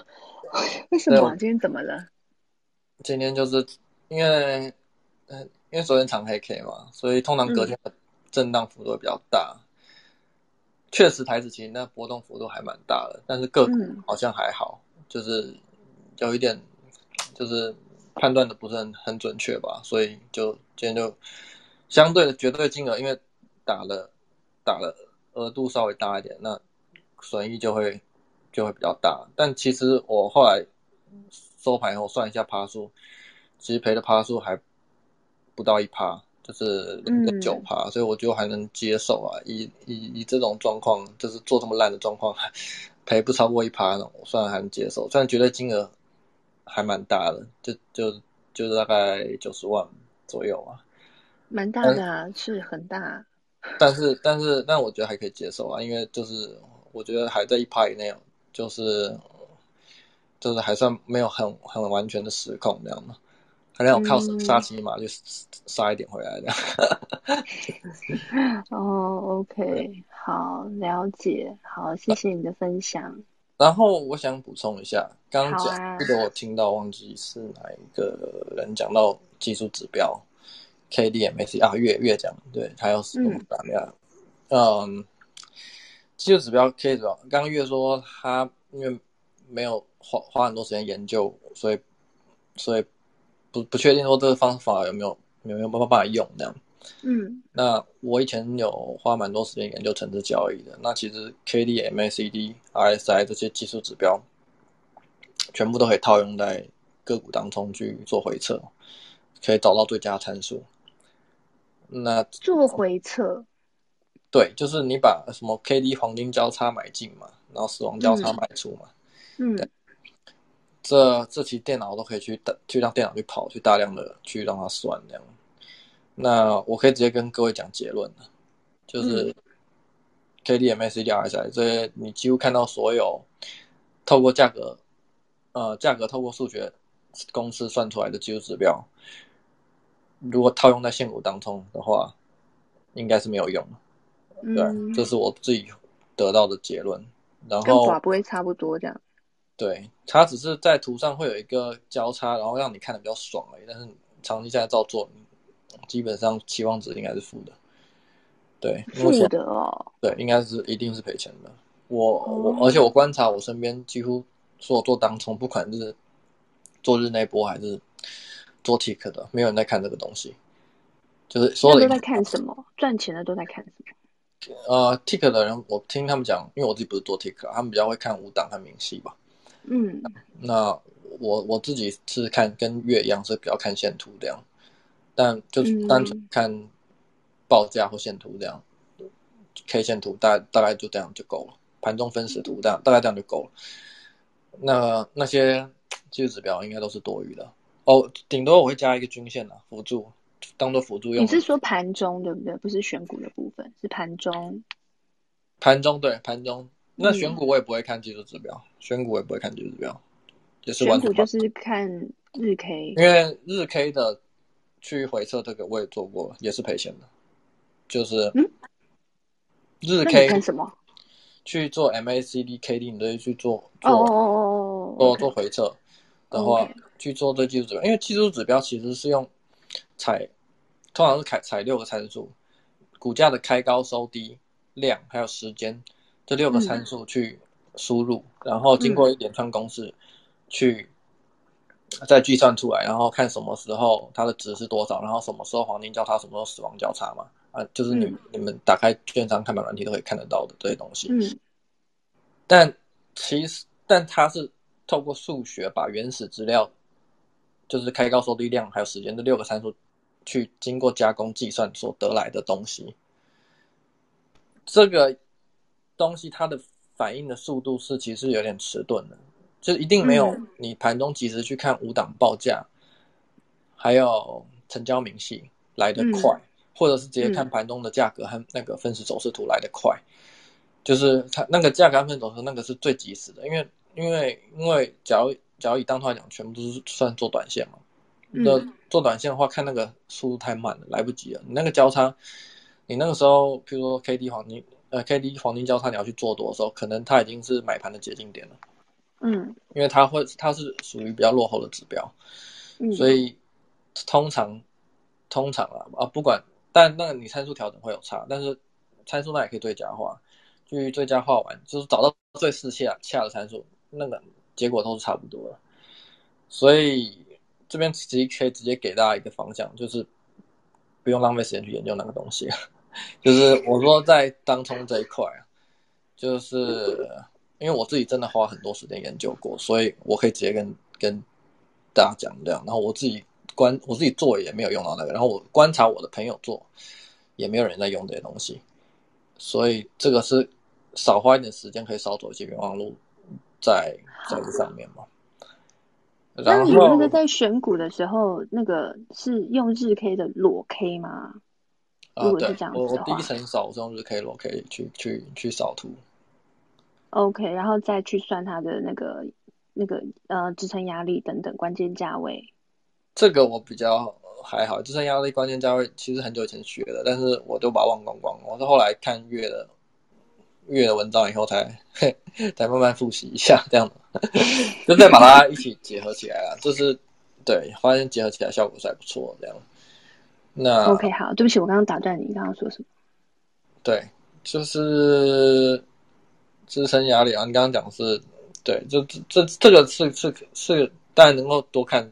Speaker 1: 为什么？今天怎么了？
Speaker 2: 今天就是因为，嗯，因为昨天长黑 K 嘛，所以通常隔天的震荡幅度会比较大。嗯、确实，台指期那波动幅度还蛮大的，但是个股好像还好，嗯、就是有一点，就是判断的不是很很准确吧，所以就今天就相对的绝对金额，因为打了打了额度稍微大一点，那损益就会就会比较大。但其实我后来。收盘以后算一下趴数，其实赔的趴数还不到一趴，就是零点九趴，所以我觉得还能接受啊。以以以这种状况，就是做这么烂的状况，赔不超过一趴呢，我算还能接受。虽然觉得金额还蛮大的，就就就大概九十万左右啊，
Speaker 1: 蛮大的啊，是很大。
Speaker 2: 但是但是但我觉得还可以接受啊，因为就是我觉得还在一趴以内，就是。就是还算没有很很完全的失控这样嘛，还让我靠杀鸡嘛，就杀一点回来这
Speaker 1: 样。哦，OK，好，了解，好，谢谢你的分享。
Speaker 2: 然后我想补充一下，刚刚讲这个我听到忘记是哪一个人讲到技术指标，K D M A C 啊，月月讲，对，还有什么怎么样？嗯，技术指标 K 指标，刚刚月说他因为没有。花花很多时间研究，所以所以不不确定说这个方法有没有有没有办法用这样。
Speaker 1: 嗯，
Speaker 2: 那我以前有花蛮多时间研究城市交易的。那其实 K D M A C D R S I 这些技术指标，全部都可以套用在个股当中去做回测，可以找到最佳参数。那
Speaker 1: 做回撤，
Speaker 2: 对，就是你把什么 K D 黄金交叉买进嘛，然后死亡交叉卖出嘛，
Speaker 1: 嗯。嗯
Speaker 2: 这这期电脑都可以去大去让电脑去跑，去大量的去让它算这样。那我可以直接跟各位讲结论了，就是 K D M A C D R S I 这些，你几乎看到所有透过价格，呃，价格透过数学公式算出来的技术指标，如果套用在现股当中的话，应该是没有用的。对，这是我自己得到的结论。然后跟
Speaker 1: 法不会差不多这样。
Speaker 2: 对，它只是在图上会有一个交叉，然后让你看的比较爽而已。但是长期现在照做，基本上期望值应该是负的。对，
Speaker 1: 负的哦。
Speaker 2: 对，应该是一定是赔钱的。我我而且我观察我身边几乎所有做当冲，不管是做日内波还是做 tick 的，没有人在看这个东西。就是所有
Speaker 1: 人都在看什么？赚钱的都在看什么？
Speaker 2: 呃，tick 的人，我听他们讲，因为我自己不是做 tick，他们比较会看五档和明细吧。
Speaker 1: 嗯，
Speaker 2: 那我我自己是看跟月一样，是比较看线图这样，但就单纯看报价或线图这样，嗯、K 线图大大概就这样就够了，盘中分时图这样大概这样就够了。那那些技术指标应该都是多余的哦，顶多我会加一个均线啊，辅助当做辅助用。
Speaker 1: 你是说盘中对不对？不是选股的部分，是盘中。
Speaker 2: 盘中对盘中。那选股我也不会看技术指标，嗯，选股我也不会看技术指标，也是选
Speaker 1: 股就是看日 K，
Speaker 2: 因为日 K 的去回测这个我也做过，也是赔钱的，就是日 K
Speaker 1: 看什么？
Speaker 2: 去做 MACD、KD，你都去做
Speaker 1: 做哦哦哦
Speaker 2: 做做回测的话，去做这技术指标，因为技术指标其实是用采，通常是采采六个参数，股价的开高、收低、量还有时间。这六个参数去输入，嗯，然后经过一连串公式去，再计算出来，然后看什么时候它的值是多少，然后什么时候黄金交叉，什么时候死亡交叉嘛？啊，就是你、嗯、你们打开券商看板软体都可以看得到的这些东西。
Speaker 1: 嗯。
Speaker 2: 但其实，但它是透过数学把原始资料，就是开高、收低、量还有时间这六个参数，去经过加工计算所得来的东西。这个东西它的反应的速度是其实有点迟钝的。就一定没有你盘中及时去看五档报价，嗯、还有成交明细来得快，嗯、或者是直接看盘中的价格和那个分时走势图来得快。嗯、就是它那个价格和分时走势那个是最及时的，因为因为因为假如假如以当头来讲，全部都是算做短线嘛。那、嗯、做短线的话，看那个速度太慢了，来不及了。你那个交叉，你那个时候，譬如说 K D 黄金呃 K D 黄金交叉，你要去做多的时候，可能它已经是买盘的接近点了。
Speaker 1: 嗯，
Speaker 2: 因为它会，它是属于比较落后的指标，嗯，所以通常通常啊啊，不管，但那个你参数调整会有差，但是参数那也可以最佳化，去最佳化完，就是找到最适切恰的参数，那个结果都是差不多的。所以这边其实可以直接给大家一个方向，就是不用浪费时间去研究那个东西，就是我说在当冲这一块，就是。因为我自己真的花很多时间研究过，所以我可以直接跟跟大家讲这样。然后我自己观我自己做也没有用到那个，然后我观察我的朋友做，也没有人在用这些东西。所以这个是少花一点时间，可以少走一些冤枉路在在这上面嘛。
Speaker 1: 那你那个在选股的时候，那个是用日 K 的裸 K 吗？如果是这样子的话，
Speaker 2: 我我第一层扫我是用日 K 裸 K 去去去扫图。
Speaker 1: OK，然后再去算它的那个那个呃支撑压力等等关键价位。
Speaker 2: 这个我比较还好，支撑压力关键价位其实很久以前学的，但是我都把它忘光光。我是后来看月的月的文章以后才 才慢慢复习一下，这样子 就再把它一起结合起来了。就是对，发现结合起来效果是还不错，这样。那
Speaker 1: OK，好，对不起，我刚刚打断你，你刚刚说什么？
Speaker 2: 对，就是。支撑压力啊，你刚刚讲的是对，就这这这个是是是，当然能够多看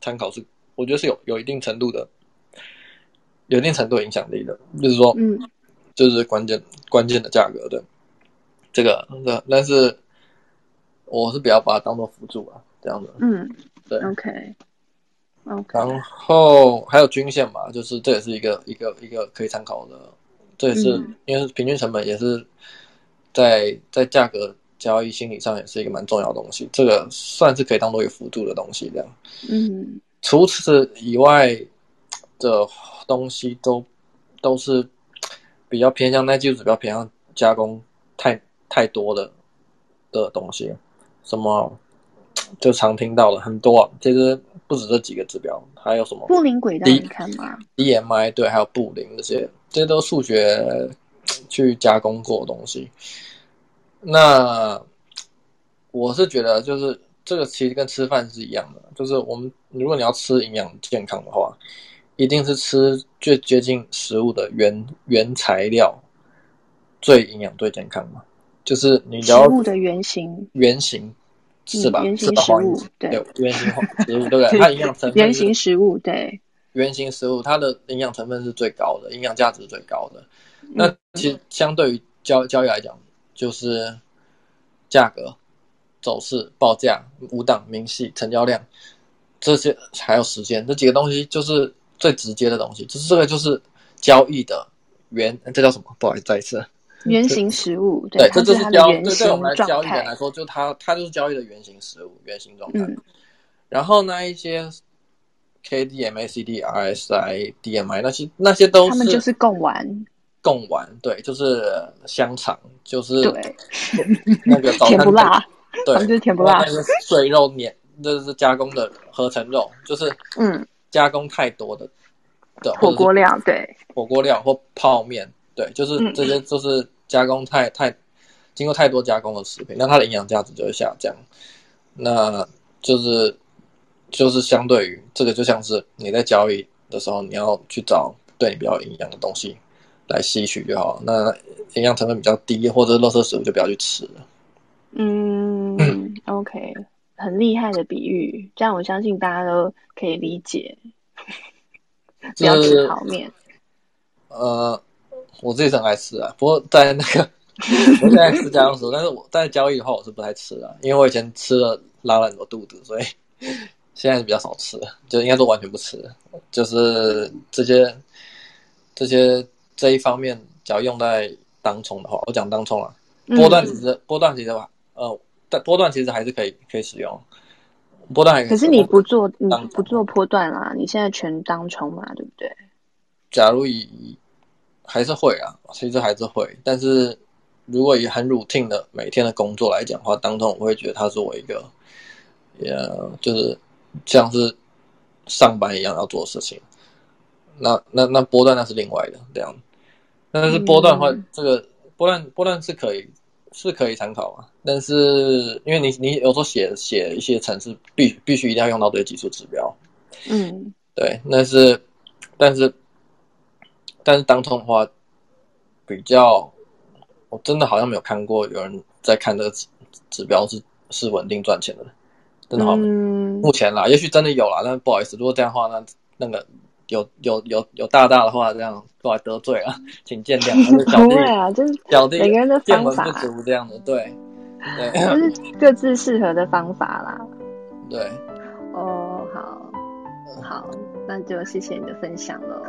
Speaker 2: 参考是，我觉得是有有一定程度的，有一定程度影响力的，就是说，嗯，就是关键关键的价格对这个这，但是我是比较把它当做辅助啊，这样的，
Speaker 1: 嗯，
Speaker 2: 对
Speaker 1: ，OK，OK，
Speaker 2: 然后还有均线嘛，就是这也是一个一个一个可以参考的，这也是、嗯、因为平均成本也是。在在价格交易心理上也是一个蛮重要的东西，这个算是可以当做一个辅助的东西这样。
Speaker 1: 嗯，
Speaker 2: 除此以外的东西都都是比较偏向，那技术指标偏向加工太太多的的东西，什么就常听到的很多啊，其实不止这几个指标，还有什么
Speaker 1: 布林轨道你看吗
Speaker 2: ？DMI 对，还有布林这些，这些都数学。去加工过的东西，那我是觉得，就是这个其实跟吃饭是一样的，就是我们如果你要吃营养健康的话，一定是吃最接近食物的原原材料，最营养、最健康嘛。就是你要
Speaker 1: 食物的原型，
Speaker 2: 原型是吧？
Speaker 1: 原型食物 对，
Speaker 2: 原型食物对不对？它营养成分
Speaker 1: 原型食物对，
Speaker 2: 原型食物它的营养成分是最高的，营养价值最高的。那其实相对于交交易来讲，就是价格、走势、报价、五档明细、成交量这些，还有时间这几个东西，就是最直接的东西。就是这个就是交易的原，这叫什么？不好意思，再一次。
Speaker 1: 原型食物。
Speaker 2: 对，
Speaker 1: 对，
Speaker 2: 这就是交对对我们来交易人来说，就它它就是交易的原型食物、原型状态。嗯。然后那一些 K D M A C D R S I D M I 那些那些都是，他
Speaker 1: 们就是贡丸。
Speaker 2: 贡丸对，就是香肠，就是
Speaker 1: 对
Speaker 2: 那个早餐
Speaker 1: 甜不辣，
Speaker 2: 对，
Speaker 1: 就是甜不辣。
Speaker 2: 那个碎肉碾，这、就是加工的合成肉，就是嗯，加工太多的的
Speaker 1: 火锅料，对，
Speaker 2: 火锅料或泡面，对，就是这些就是加工太太经过太多加工的食品，那它的营养价值就会下降。那就是就是相对于这个，就像是你在交易的时候，你要去找对你比较营养的东西。来吸取就好，那营养成分比较低或者垃圾食物就不要去吃了。
Speaker 1: 嗯，嗯，OK，很厉害的比喻，这样我相信大家都可以理解。不要吃泡面。
Speaker 2: 呃，我自己很爱吃啊，不过在那个我现在吃家用薯，但是我在交易的话，我是不太吃的，因为我以前吃了拉了很多肚子，所以 现在是比较少吃，就应该都完全不吃。就是这些这些这一方面，只要用在当冲的话，我讲当冲啊，波段其实、嗯、波段其实吧，呃，但波段其实还是可以可以使用。波段还可以，
Speaker 1: 可是你不做你不做波段啦，你现在全当冲嘛，对不对？
Speaker 2: 假如以还是会啊，其实还是会，但是如果以很 routine 的每天的工作来讲的话，当中我会觉得它是我一个，也就是像是上班一样要做的事情。那那那波段那是另外的这样，但是波段的话，嗯、这个波段波段是可以是可以参考啊，但是因为你你有时候写写一些程式，必必须一定要用到这些技术指标，
Speaker 1: 嗯，
Speaker 2: 对，那是但是。但是当中的话，比较，我真的好像没有看过有人在看这个指指标是是稳定赚钱的，真的好，嗯、目前啦，也许真的有啦，但是不好意思，如果这样的话，那那个有有有有大大的话，这样不好得罪了，请见谅。
Speaker 1: 不会啊，就是
Speaker 2: 小弟
Speaker 1: 每个人的方法，
Speaker 2: 不足这样的，对对，
Speaker 1: 就是各自适合的方法啦。
Speaker 2: 对，
Speaker 1: 哦，好，好，那就谢谢你的分享了。